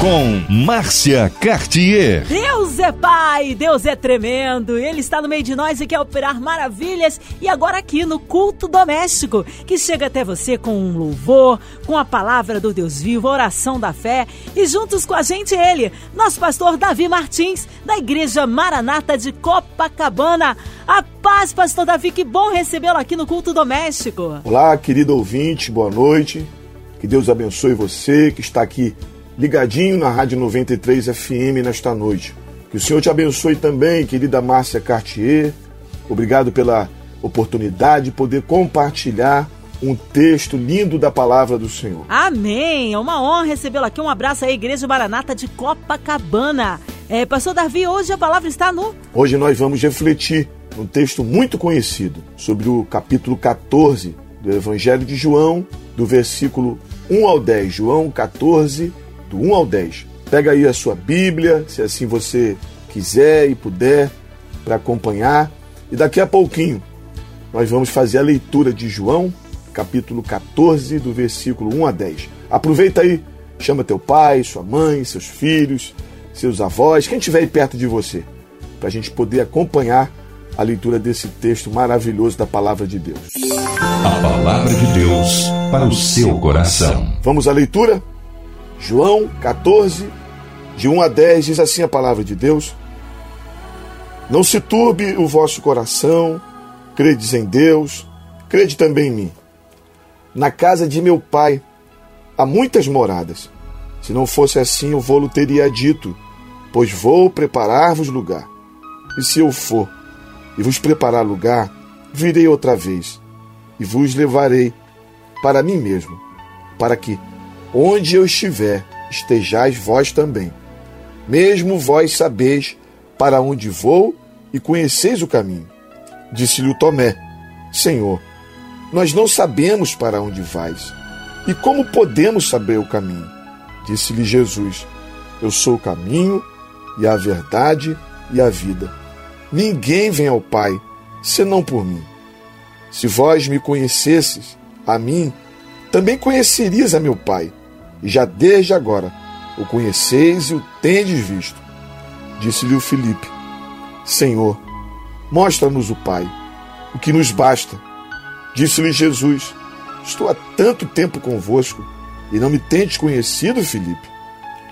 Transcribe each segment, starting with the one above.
Com Márcia Cartier. Deus é Pai, Deus é tremendo, Ele está no meio de nós e quer operar maravilhas. E agora aqui no culto doméstico, que chega até você com um louvor, com a palavra do Deus vivo, a oração da fé. E juntos com a gente ele, nosso pastor Davi Martins, da Igreja Maranata de Copacabana. A paz, pastor Davi, que bom recebê-lo aqui no culto doméstico. Olá, querido ouvinte, boa noite. Que Deus abençoe você que está aqui ligadinho na Rádio 93 FM nesta noite. Que o Senhor te abençoe também, querida Márcia Cartier. Obrigado pela oportunidade de poder compartilhar um texto lindo da palavra do Senhor. Amém! É uma honra recebê-lo aqui. Um abraço à Igreja Maranata de Copacabana. É, Pastor Davi, hoje a palavra está no. Hoje nós vamos refletir um texto muito conhecido sobre o capítulo 14 do Evangelho de João, do versículo 1 ao 10. João 14, do 1 ao 10. Pega aí a sua Bíblia, se assim você quiser e puder, para acompanhar. E daqui a pouquinho nós vamos fazer a leitura de João, capítulo 14, do versículo 1 a 10. Aproveita aí, chama teu pai, sua mãe, seus filhos, seus avós, quem estiver aí perto de você, para a gente poder acompanhar a leitura desse texto maravilhoso da palavra de Deus. A palavra de Deus para o seu coração. Vamos à leitura? João 14, de 1 a 10, diz assim a palavra de Deus: Não se turbe o vosso coração, credes em Deus, crede também em mim. Na casa de meu pai há muitas moradas. Se não fosse assim, eu vou-lo teria dito, pois vou preparar-vos lugar. E se eu for e vos preparar lugar, virei outra vez e vos levarei para mim mesmo, para que Onde eu estiver, estejais vós também. Mesmo vós sabeis para onde vou e conheceis o caminho. Disse-lhe o Tomé: Senhor, nós não sabemos para onde vais. E como podemos saber o caminho? Disse-lhe Jesus: Eu sou o caminho e a verdade e a vida. Ninguém vem ao Pai senão por mim. Se vós me conhecesses, a mim, também conhecerias a meu Pai já desde agora o conheceis e o tendes visto. Disse-lhe o Filipe: Senhor, mostra-nos o Pai, o que nos basta. Disse-lhe Jesus: Estou há tanto tempo convosco e não me tendes conhecido, Filipe.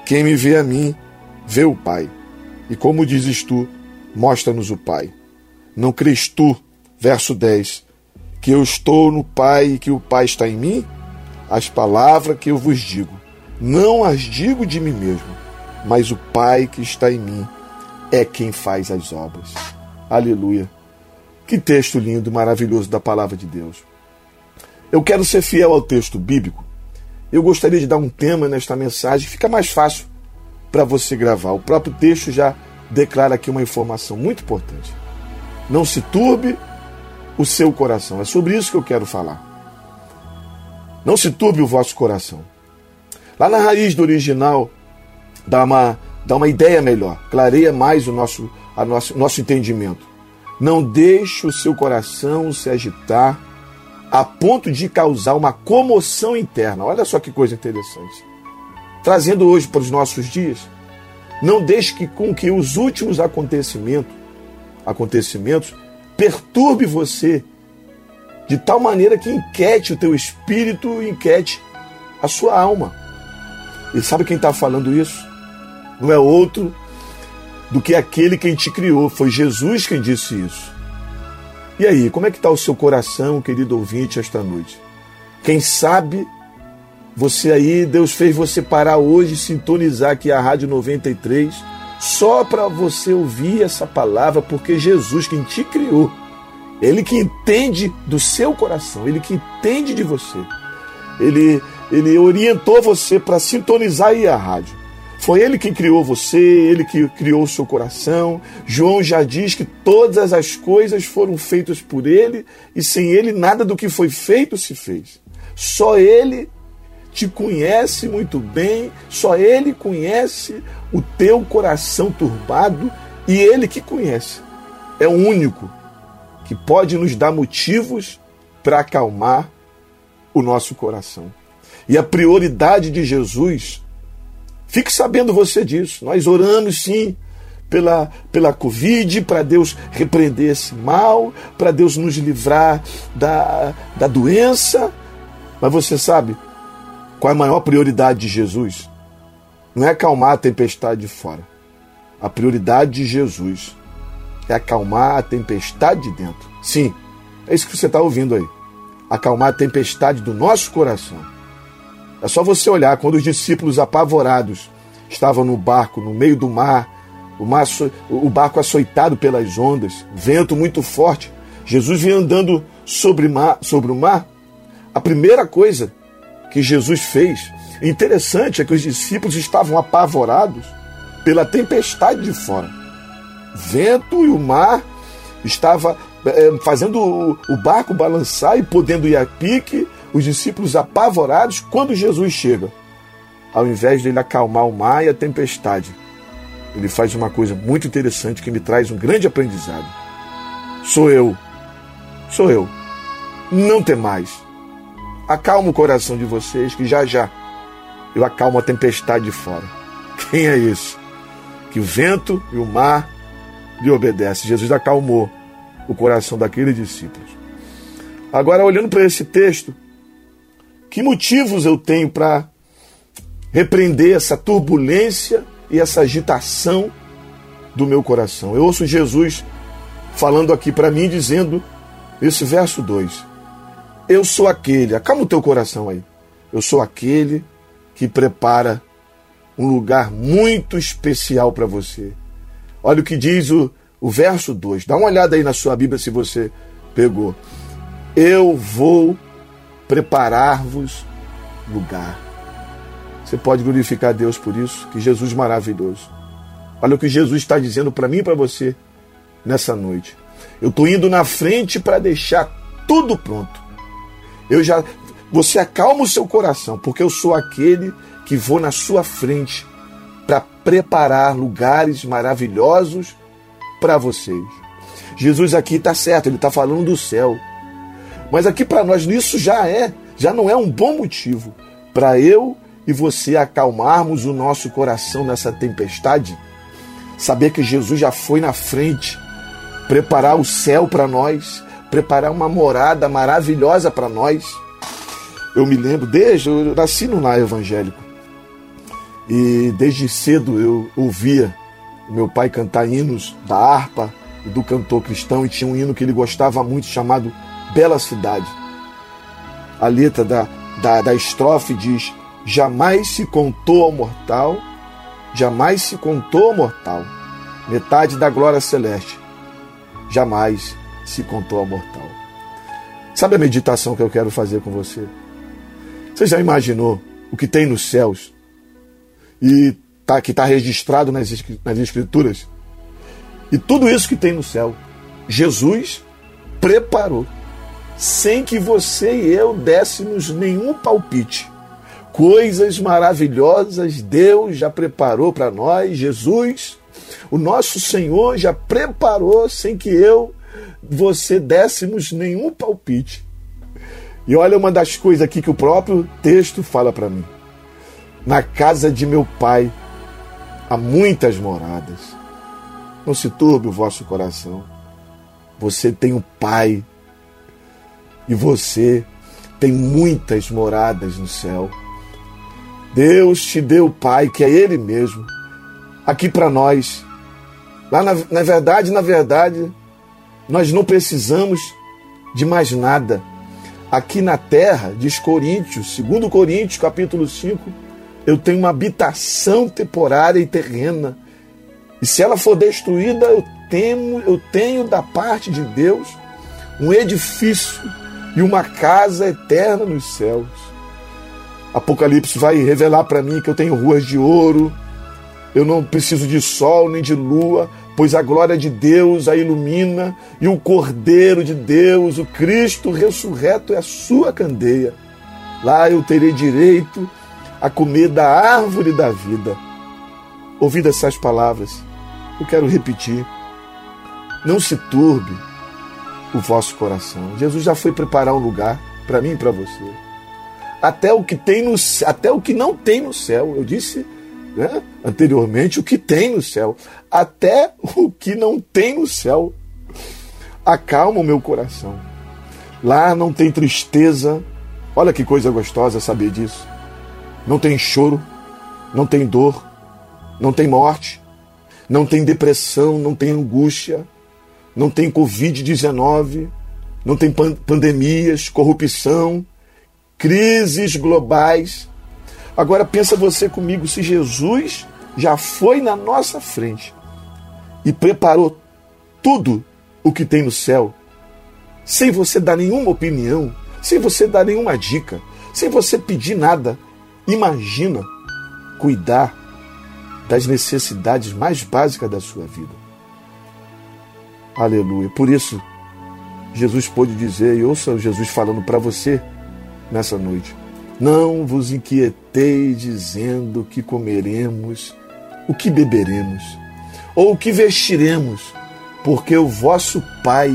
Quem me vê a mim, vê o Pai. E como dizes tu, mostra-nos o Pai. Não crês tu, verso 10, que eu estou no Pai e que o Pai está em mim? As palavras que eu vos digo, não as digo de mim mesmo, mas o Pai que está em mim é quem faz as obras. Aleluia. Que texto lindo, maravilhoso da palavra de Deus. Eu quero ser fiel ao texto bíblico. Eu gostaria de dar um tema nesta mensagem, fica mais fácil para você gravar. O próprio texto já declara aqui uma informação muito importante. Não se turbe o seu coração. É sobre isso que eu quero falar. Não se turbe o vosso coração. Lá na raiz do original, dá uma, dá uma ideia melhor, clareia mais o nosso, a nosso, nosso entendimento. Não deixe o seu coração se agitar a ponto de causar uma comoção interna. Olha só que coisa interessante. Trazendo hoje para os nossos dias, não deixe que com que os últimos acontecimentos, acontecimentos perturbe você de tal maneira que inquiete o teu espírito, inquiete a sua alma. E sabe quem está falando isso? Não é outro do que aquele quem te criou. Foi Jesus quem disse isso. E aí, como é que está o seu coração, querido ouvinte, esta noite? Quem sabe você aí, Deus fez você parar hoje, sintonizar aqui a Rádio 93, só para você ouvir essa palavra, porque Jesus, quem te criou, ele que entende do seu coração, ele que entende de você. Ele, ele orientou você para sintonizar aí a rádio. Foi ele que criou você, ele que criou o seu coração. João já diz que todas as coisas foram feitas por ele e sem ele nada do que foi feito se fez. Só ele te conhece muito bem, só ele conhece o teu coração turbado e ele que conhece é o único que pode nos dar motivos para acalmar o nosso coração. E a prioridade de Jesus, fique sabendo você disso. Nós oramos sim pela, pela Covid, para Deus repreender esse mal, para Deus nos livrar da, da doença. Mas você sabe qual é a maior prioridade de Jesus? Não é acalmar a tempestade de fora. A prioridade de Jesus é acalmar a tempestade de dentro. Sim, é isso que você está ouvindo aí. Acalmar a tempestade do nosso coração. É só você olhar quando os discípulos apavorados estavam no barco, no meio do mar, o, mar, o barco açoitado pelas ondas, vento muito forte. Jesus vinha andando sobre, mar, sobre o mar. A primeira coisa que Jesus fez, interessante, é que os discípulos estavam apavorados pela tempestade de fora. Vento e o mar estava é, fazendo o, o barco balançar e podendo ir a pique, os discípulos apavorados quando Jesus chega. Ao invés de ele acalmar o mar e a tempestade, ele faz uma coisa muito interessante que me traz um grande aprendizado. Sou eu. Sou eu. Não tem mais. Acalma o coração de vocês que já já eu acalmo a tempestade de fora. Quem é isso? Que o vento e o mar lhe obedecem. Jesus acalmou o coração daqueles discípulos. Agora, olhando para esse texto, que motivos eu tenho para repreender essa turbulência e essa agitação do meu coração. Eu ouço Jesus falando aqui para mim, dizendo esse verso 2: Eu sou aquele, acalma o teu coração aí. Eu sou aquele que prepara um lugar muito especial para você. Olha o que diz o, o verso 2. Dá uma olhada aí na sua Bíblia se você pegou. Eu vou preparar-vos lugar. Você pode glorificar Deus por isso, que Jesus maravilhoso. Olha o que Jesus está dizendo para mim e para você nessa noite. Eu estou indo na frente para deixar tudo pronto. Eu já, você acalma o seu coração, porque eu sou aquele que vou na sua frente preparar lugares maravilhosos para vocês. Jesus aqui está certo, ele está falando do céu. Mas aqui para nós isso já é, já não é um bom motivo para eu e você acalmarmos o nosso coração nessa tempestade, saber que Jesus já foi na frente, preparar o céu para nós, preparar uma morada maravilhosa para nós. Eu me lembro, desde eu nasci no lar evangélico e desde cedo eu ouvia meu pai cantar hinos da harpa e do cantor cristão e tinha um hino que ele gostava muito chamado Bela Cidade. A letra da, da, da estrofe diz: jamais se contou ao mortal, jamais se contou ao mortal, metade da glória celeste, jamais se contou ao mortal. Sabe a meditação que eu quero fazer com você? Você já imaginou o que tem nos céus e tá, que está registrado nas, nas Escrituras? E tudo isso que tem no céu, Jesus preparou, sem que você e eu dessemos nenhum palpite coisas maravilhosas Deus já preparou para nós, Jesus, o nosso Senhor já preparou sem que eu, você dessemos nenhum palpite. E olha uma das coisas aqui que o próprio texto fala para mim. Na casa de meu pai há muitas moradas. Não se turbe o vosso coração. Você tem um pai e você tem muitas moradas no céu. Deus te deu o Pai, que é Ele mesmo, aqui para nós. Lá na, na verdade, na verdade, nós não precisamos de mais nada. Aqui na terra, diz Coríntios, segundo Coríntios, capítulo 5, eu tenho uma habitação temporária e terrena. E se ela for destruída, eu tenho, eu tenho da parte de Deus um edifício e uma casa eterna nos céus. Apocalipse vai revelar para mim que eu tenho ruas de ouro, eu não preciso de sol nem de lua, pois a glória de Deus a ilumina e o Cordeiro de Deus, o Cristo ressurreto, é a sua candeia. Lá eu terei direito a comer da árvore da vida. Ouvindo essas palavras, eu quero repetir. não se turbe o vosso coração. Jesus já foi preparar um lugar para mim e para você. Até o que tem no até o que não tem no céu. Eu disse né, anteriormente o que tem no céu, até o que não tem no céu. Acalma o meu coração. Lá não tem tristeza. Olha que coisa gostosa saber disso. Não tem choro, não tem dor, não tem morte, não tem depressão, não tem angústia, não tem Covid-19, não tem pandemias, corrupção, crises globais. Agora pensa você comigo, se Jesus já foi na nossa frente e preparou tudo o que tem no céu, sem você dar nenhuma opinião, sem você dar nenhuma dica, sem você pedir nada, imagina cuidar das necessidades mais básicas da sua vida. Aleluia. Por isso, Jesus pôde dizer, e ouça Jesus falando para você nessa noite: Não vos inquietei dizendo que comeremos, o que beberemos, ou o que vestiremos, porque o vosso Pai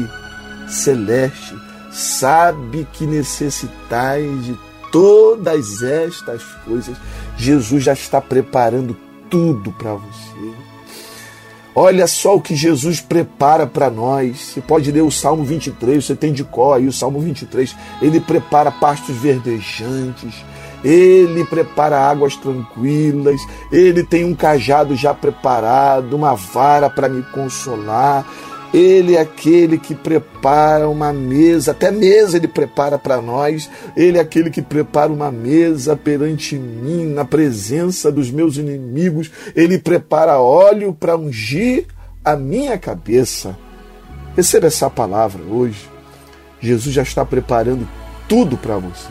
celeste sabe que necessitais de todas estas coisas. Jesus já está preparando tudo para você. Olha só o que Jesus prepara para nós. Você pode ler o Salmo 23, você tem de cor aí o Salmo 23. Ele prepara pastos verdejantes, ele prepara águas tranquilas, ele tem um cajado já preparado, uma vara para me consolar. Ele é aquele que prepara uma mesa, até mesa ele prepara para nós. Ele é aquele que prepara uma mesa perante mim, na presença dos meus inimigos. Ele prepara óleo para ungir a minha cabeça. Receba essa palavra hoje. Jesus já está preparando tudo para você.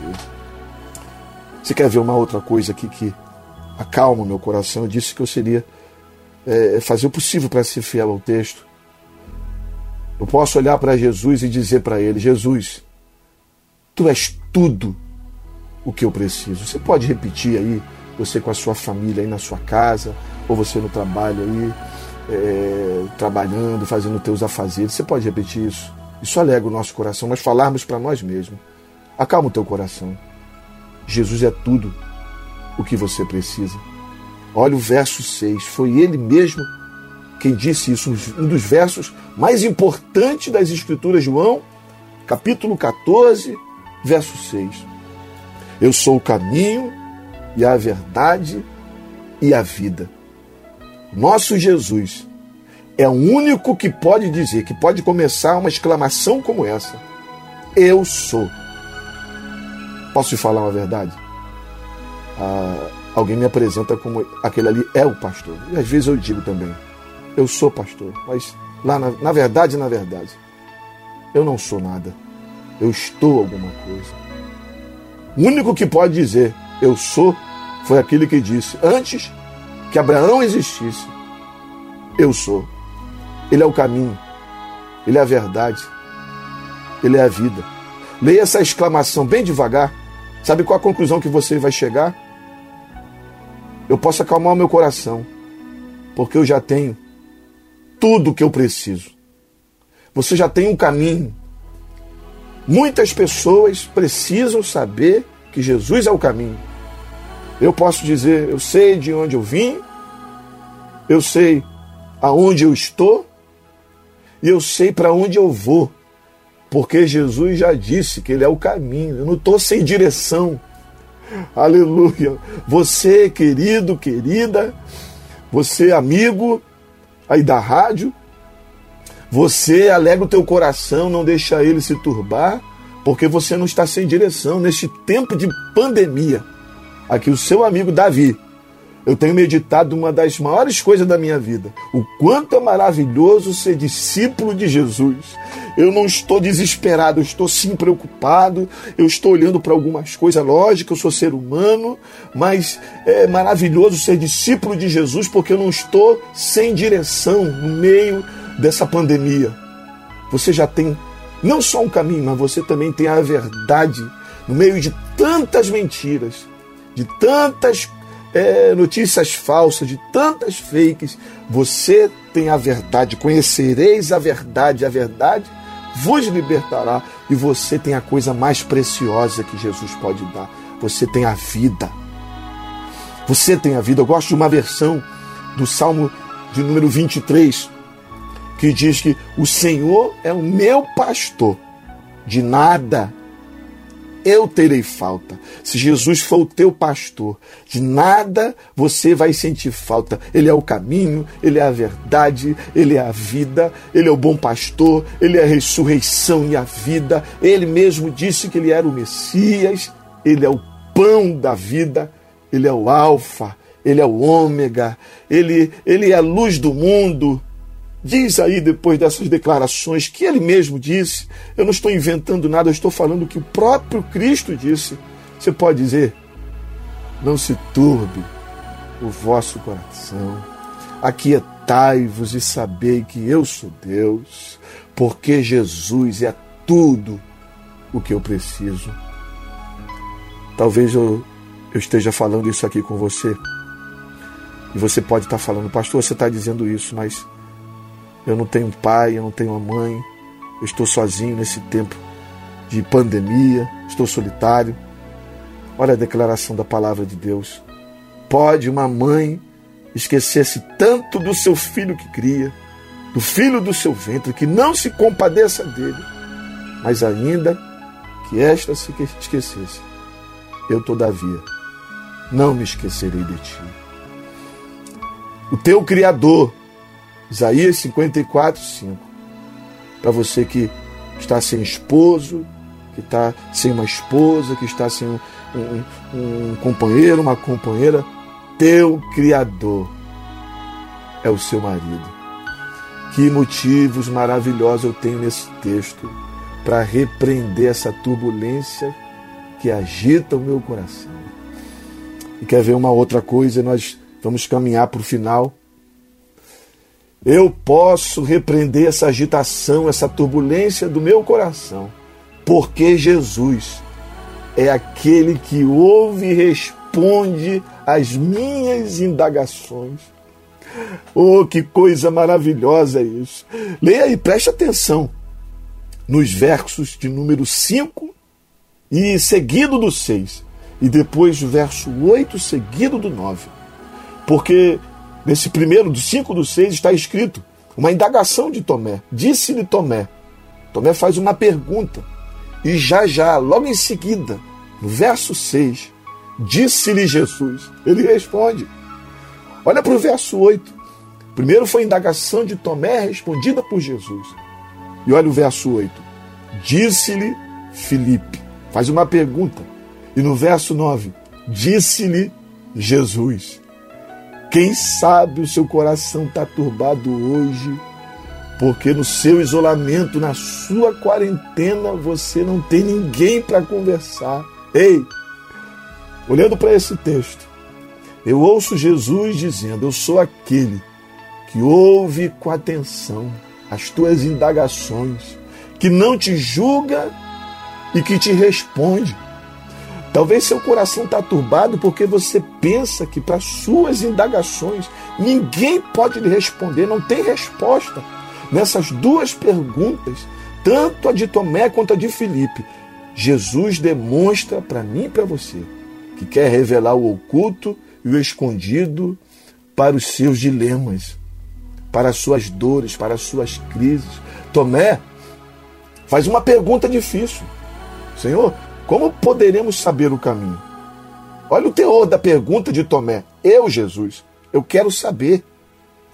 Você quer ver uma outra coisa aqui que acalma o meu coração? Eu disse que eu seria é, fazer o possível para ser fiel ao texto. Eu posso olhar para Jesus e dizer para ele: Jesus, tu és tudo o que eu preciso. Você pode repetir aí, você com a sua família aí na sua casa, ou você no trabalho aí, é, trabalhando, fazendo teus afazeres. Você pode repetir isso. Isso alegra o nosso coração, nós falarmos para nós mesmos. Acalma o teu coração. Jesus é tudo o que você precisa. Olha o verso 6. Foi ele mesmo quem disse isso, um dos versos mais importantes das Escrituras, João, capítulo 14, verso 6. Eu sou o caminho e a verdade e a vida. Nosso Jesus é o único que pode dizer, que pode começar uma exclamação como essa: Eu sou. Posso te falar uma verdade? Ah, alguém me apresenta como aquele ali é o pastor. E às vezes eu digo também: eu sou pastor, mas lá na, na verdade, na verdade, eu não sou nada. Eu estou alguma coisa. O único que pode dizer eu sou foi aquele que disse antes que Abraão existisse, eu sou. Ele é o caminho, ele é a verdade, ele é a vida. Leia essa exclamação bem devagar. Sabe qual a conclusão que você vai chegar? Eu posso acalmar o meu coração, porque eu já tenho tudo que eu preciso. Você já tem um caminho. Muitas pessoas precisam saber que Jesus é o caminho. Eu posso dizer, eu sei de onde eu vim, eu sei aonde eu estou e eu sei para onde eu vou, porque Jesus já disse que Ele é o caminho. Eu não estou sem direção. Aleluia. Você, querido, querida, você, amigo, aí da rádio. Você alegra o teu coração, não deixa ele se turbar, porque você não está sem direção neste tempo de pandemia. Aqui o seu amigo Davi eu tenho meditado uma das maiores coisas da minha vida. O quanto é maravilhoso ser discípulo de Jesus. Eu não estou desesperado, eu estou sim preocupado, eu estou olhando para algumas coisas, lógico, eu sou ser humano, mas é maravilhoso ser discípulo de Jesus porque eu não estou sem direção no meio dessa pandemia. Você já tem não só um caminho, mas você também tem a verdade no meio de tantas mentiras, de tantas é, notícias falsas, de tantas fakes. Você tem a verdade, conhecereis a verdade, a verdade vos libertará. E você tem a coisa mais preciosa que Jesus pode dar. Você tem a vida. Você tem a vida. Eu gosto de uma versão do Salmo de número 23, que diz que o Senhor é o meu pastor, de nada eu terei falta. Se Jesus for o teu pastor, de nada você vai sentir falta. Ele é o caminho, ele é a verdade, ele é a vida, ele é o bom pastor, ele é a ressurreição e a vida. Ele mesmo disse que ele era o Messias, ele é o pão da vida, ele é o Alfa, ele é o Ômega, ele, ele é a luz do mundo. Diz aí, depois dessas declarações, que ele mesmo disse. Eu não estou inventando nada, eu estou falando o que o próprio Cristo disse. Você pode dizer: não se turbe o vosso coração, aquietai-vos e sabei que eu sou Deus, porque Jesus é tudo o que eu preciso. Talvez eu, eu esteja falando isso aqui com você. E você pode estar falando, pastor, você está dizendo isso, mas eu não tenho pai, eu não tenho uma mãe, eu estou sozinho nesse tempo de pandemia, estou solitário. Olha a declaração da palavra de Deus. Pode uma mãe esquecer-se tanto do seu filho que cria, do filho do seu ventre, que não se compadeça dele, mas ainda que esta se esquecesse, eu todavia não me esquecerei de ti. O teu Criador Isaías 54, 5. Para você que está sem esposo, que está sem uma esposa, que está sem um, um, um companheiro, uma companheira, teu Criador é o seu marido. Que motivos maravilhosos eu tenho nesse texto para repreender essa turbulência que agita o meu coração. E quer ver uma outra coisa? Nós vamos caminhar para o final. Eu posso repreender essa agitação, essa turbulência do meu coração, porque Jesus é aquele que ouve e responde às minhas indagações. Oh, que coisa maravilhosa isso! Leia e preste atenção nos versos de número 5 e seguido do 6, e depois o verso 8 seguido do 9. Porque Nesse primeiro, do 5 do 6, está escrito uma indagação de Tomé. Disse-lhe Tomé. Tomé faz uma pergunta. E já já, logo em seguida, no verso 6, disse-lhe Jesus. Ele responde. Olha para o verso 8. Primeiro foi a indagação de Tomé respondida por Jesus. E olha o verso 8. Disse-lhe Filipe. Faz uma pergunta. E no verso 9, disse-lhe Jesus. Quem sabe o seu coração está turbado hoje, porque no seu isolamento, na sua quarentena, você não tem ninguém para conversar. Ei, olhando para esse texto, eu ouço Jesus dizendo: Eu sou aquele que ouve com atenção as tuas indagações, que não te julga e que te responde. Talvez seu coração está turbado porque você pensa que para suas indagações ninguém pode lhe responder, não tem resposta. Nessas duas perguntas, tanto a de Tomé quanto a de Filipe, Jesus demonstra para mim e para você que quer revelar o oculto e o escondido para os seus dilemas, para as suas dores, para as suas crises. Tomé faz uma pergunta difícil. Senhor, como poderemos saber o caminho? Olha o teor da pergunta de Tomé. Eu, Jesus, eu quero saber.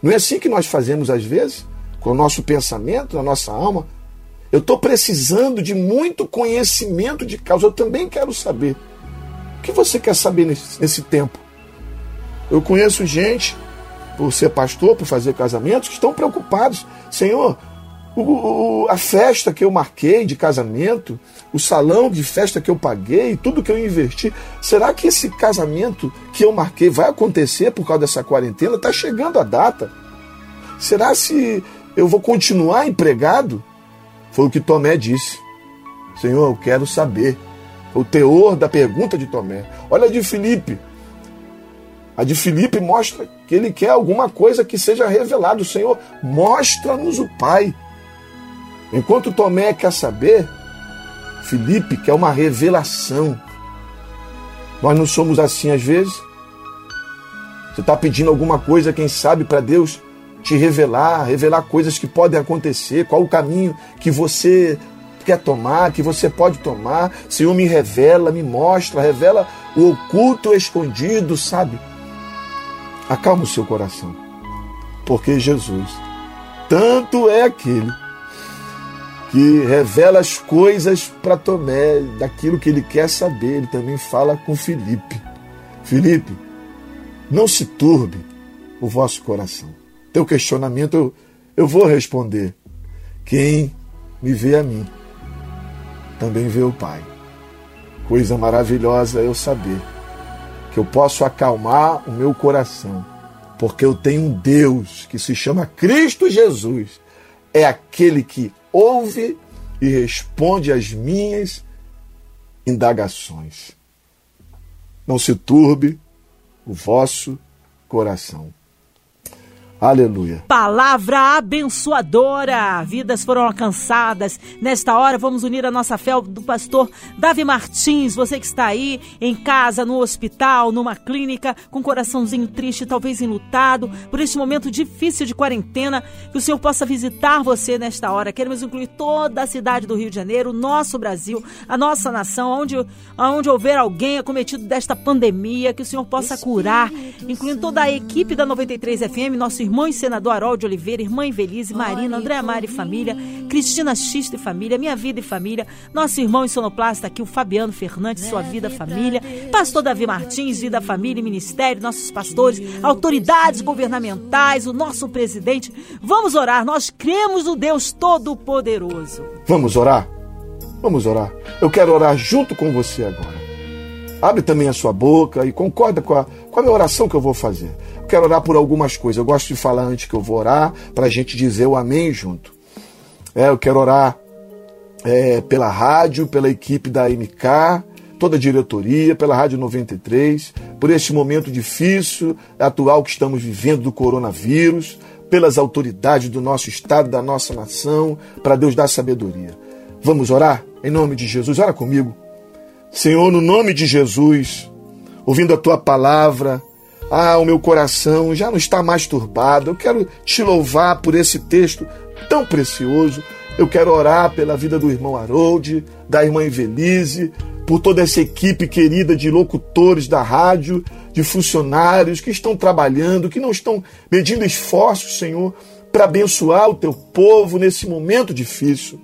Não é assim que nós fazemos às vezes? Com o nosso pensamento, a nossa alma? Eu estou precisando de muito conhecimento de causa. Eu também quero saber. O que você quer saber nesse, nesse tempo? Eu conheço gente, por ser pastor, por fazer casamentos, que estão preocupados. Senhor, o, o, a festa que eu marquei de casamento, o salão de festa que eu paguei, tudo que eu investi, será que esse casamento que eu marquei vai acontecer por causa dessa quarentena? Está chegando a data. Será se eu vou continuar empregado? Foi o que Tomé disse. Senhor, eu quero saber. O teor da pergunta de Tomé. Olha de Filipe. A de Filipe mostra que ele quer alguma coisa que seja revelado. Senhor, mostra-nos o Pai. Enquanto Tomé quer saber, Filipe quer uma revelação. Nós não somos assim às vezes. Você está pedindo alguma coisa, quem sabe, para Deus te revelar, revelar coisas que podem acontecer, qual o caminho que você quer tomar, que você pode tomar. Senhor, me revela, me mostra, revela o oculto, o escondido, sabe? Acalma o seu coração, porque Jesus tanto é aquele que revela as coisas para Tomé, daquilo que ele quer saber. Ele também fala com Felipe. Felipe, não se turbe o vosso coração. Teu questionamento eu, eu vou responder. Quem me vê a mim, também vê o Pai. Coisa maravilhosa eu saber que eu posso acalmar o meu coração, porque eu tenho um Deus que se chama Cristo Jesus. É aquele que ouve e responde às minhas indagações. Não se turbe o vosso coração. Aleluia. Palavra abençoadora. Vidas foram alcançadas. Nesta hora, vamos unir a nossa fé do pastor Davi Martins. Você que está aí em casa, no hospital, numa clínica, com um coraçãozinho triste, talvez enlutado, por este momento difícil de quarentena, que o Senhor possa visitar você nesta hora. Queremos incluir toda a cidade do Rio de Janeiro, nosso Brasil, a nossa nação, onde, onde houver alguém acometido desta pandemia, que o Senhor possa curar, incluindo toda a equipe da 93 FM, nosso irmão e senador Harold Oliveira, irmã Invelise, Marina, André Amari e família, Cristina Xista e família, Minha Vida e família, nosso irmão e sonoplasta aqui, o Fabiano Fernandes, Sua Vida Família, pastor Davi Martins, Vida Família e Ministério, nossos pastores, autoridades governamentais, o nosso presidente. Vamos orar, nós cremos no Deus Todo-Poderoso. Vamos orar? Vamos orar. Eu quero orar junto com você agora. Abre também a sua boca e concorda com a, com a minha oração que eu vou fazer quero orar por algumas coisas. Eu gosto de falar antes que eu vou orar, para a gente dizer o amém junto. É, eu quero orar é, pela rádio, pela equipe da MK, toda a diretoria, pela Rádio 93, por este momento difícil, atual que estamos vivendo do coronavírus, pelas autoridades do nosso Estado, da nossa nação, para Deus dar sabedoria. Vamos orar? Em nome de Jesus, ora comigo. Senhor, no nome de Jesus, ouvindo a tua palavra, ah, o meu coração já não está mais turbado. Eu quero te louvar por esse texto tão precioso. Eu quero orar pela vida do irmão Harold, da irmã Evelise, por toda essa equipe querida de locutores da rádio, de funcionários que estão trabalhando, que não estão medindo esforços, Senhor, para abençoar o teu povo nesse momento difícil.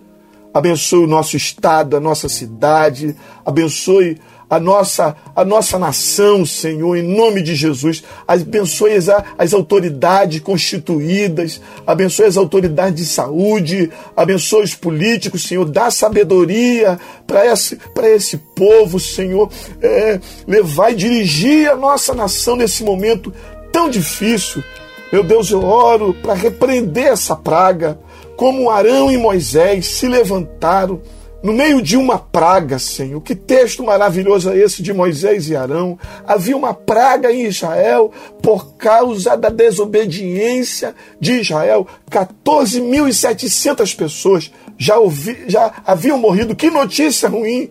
Abençoe o nosso estado, a nossa cidade, abençoe a nossa, a nossa nação, Senhor, em nome de Jesus. Abençoe as, as autoridades constituídas, abençoe as autoridades de saúde, abençoe os políticos, Senhor. Dá sabedoria para esse, esse povo, Senhor. É, levar e dirigir a nossa nação nesse momento tão difícil. Meu Deus, eu oro para repreender essa praga, como Arão e Moisés se levantaram no meio de uma praga, Senhor. Que texto maravilhoso é esse de Moisés e Arão? Havia uma praga em Israel por causa da desobediência de Israel. 14.700 pessoas já, ouvi, já haviam morrido. Que notícia ruim!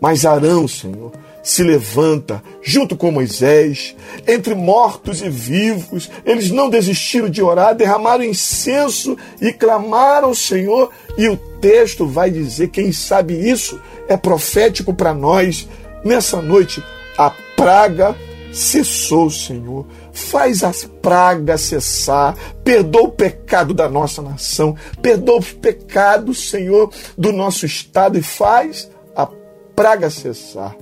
Mas Arão, Senhor, se levanta junto com Moisés, entre mortos e vivos. Eles não desistiram de orar, derramaram incenso e clamaram ao Senhor. E o texto vai dizer: quem sabe isso é profético para nós. Nessa noite, a praga cessou, Senhor. Faz as pragas cessar, perdoa o pecado da nossa nação, perdoa o pecado, Senhor, do nosso estado e faz a praga cessar.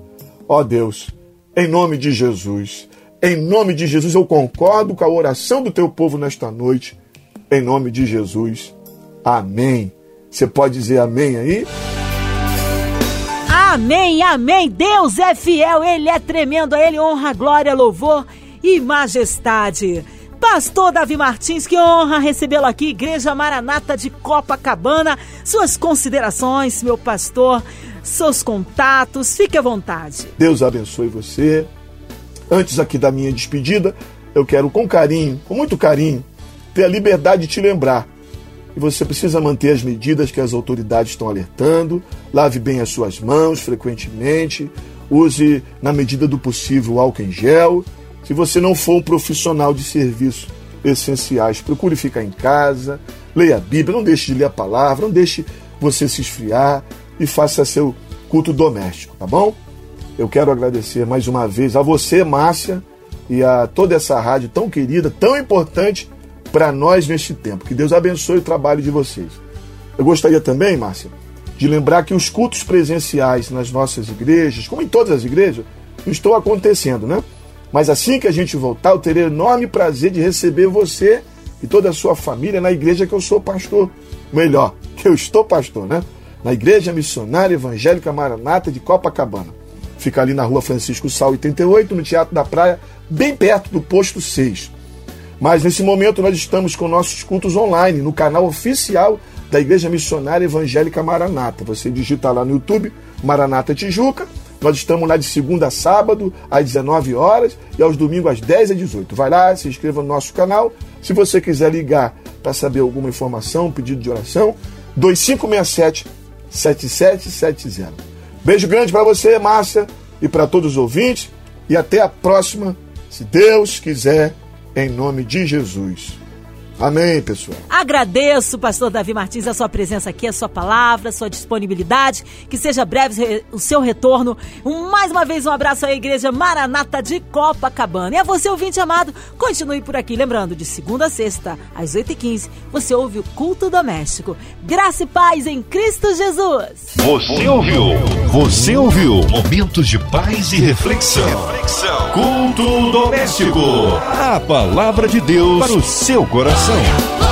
Ó oh Deus, em nome de Jesus, em nome de Jesus, eu concordo com a oração do teu povo nesta noite. Em nome de Jesus. Amém. Você pode dizer amém aí? Amém, amém. Deus é fiel, Ele é tremendo, a Ele honra, glória, louvor e majestade. Pastor Davi Martins, que honra recebê-lo aqui, Igreja Maranata de Copacabana. Suas considerações, meu pastor seus contatos, fique à vontade. Deus abençoe você. Antes aqui da minha despedida, eu quero com carinho, com muito carinho, ter a liberdade de te lembrar que você precisa manter as medidas que as autoridades estão alertando, lave bem as suas mãos frequentemente, use na medida do possível álcool em gel. Se você não for um profissional de serviço essenciais, procure ficar em casa, leia a Bíblia, não deixe de ler a palavra, não deixe você se esfriar e faça seu culto doméstico, tá bom? Eu quero agradecer mais uma vez a você, Márcia, e a toda essa rádio tão querida, tão importante para nós neste tempo. Que Deus abençoe o trabalho de vocês. Eu gostaria também, Márcia, de lembrar que os cultos presenciais nas nossas igrejas, como em todas as igrejas, estão acontecendo, né? Mas assim que a gente voltar, eu terei enorme prazer de receber você e toda a sua família na igreja que eu sou pastor. Melhor, que eu estou pastor, né? Na Igreja Missionária Evangélica Maranata de Copacabana. Fica ali na rua Francisco Sal 88, no Teatro da Praia, bem perto do posto 6. Mas nesse momento nós estamos com nossos cultos online no canal oficial da Igreja Missionária Evangélica Maranata. Você digita lá no YouTube Maranata Tijuca nós estamos lá de segunda a sábado, às 19 horas e aos domingos às 10 e 18. Vai lá, se inscreva no nosso canal. Se você quiser ligar para saber alguma informação, pedido de oração, 2567 7770. Beijo grande para você, Márcia, e para todos os ouvintes. E até a próxima, se Deus quiser, em nome de Jesus. Amém, pessoal. Agradeço, pastor Davi Martins, a sua presença aqui, a sua palavra, a sua disponibilidade. Que seja breve o seu retorno. Um, mais uma vez, um abraço à Igreja Maranata de Copacabana. E a você, ouvinte amado, continue por aqui. Lembrando, de segunda a sexta, às 8h15, você ouve o Culto Doméstico. Graça e paz em Cristo Jesus. Você ouviu? Você ouviu? Momentos de paz e reflexão. reflexão. Culto Doméstico. A palavra de Deus para o seu coração.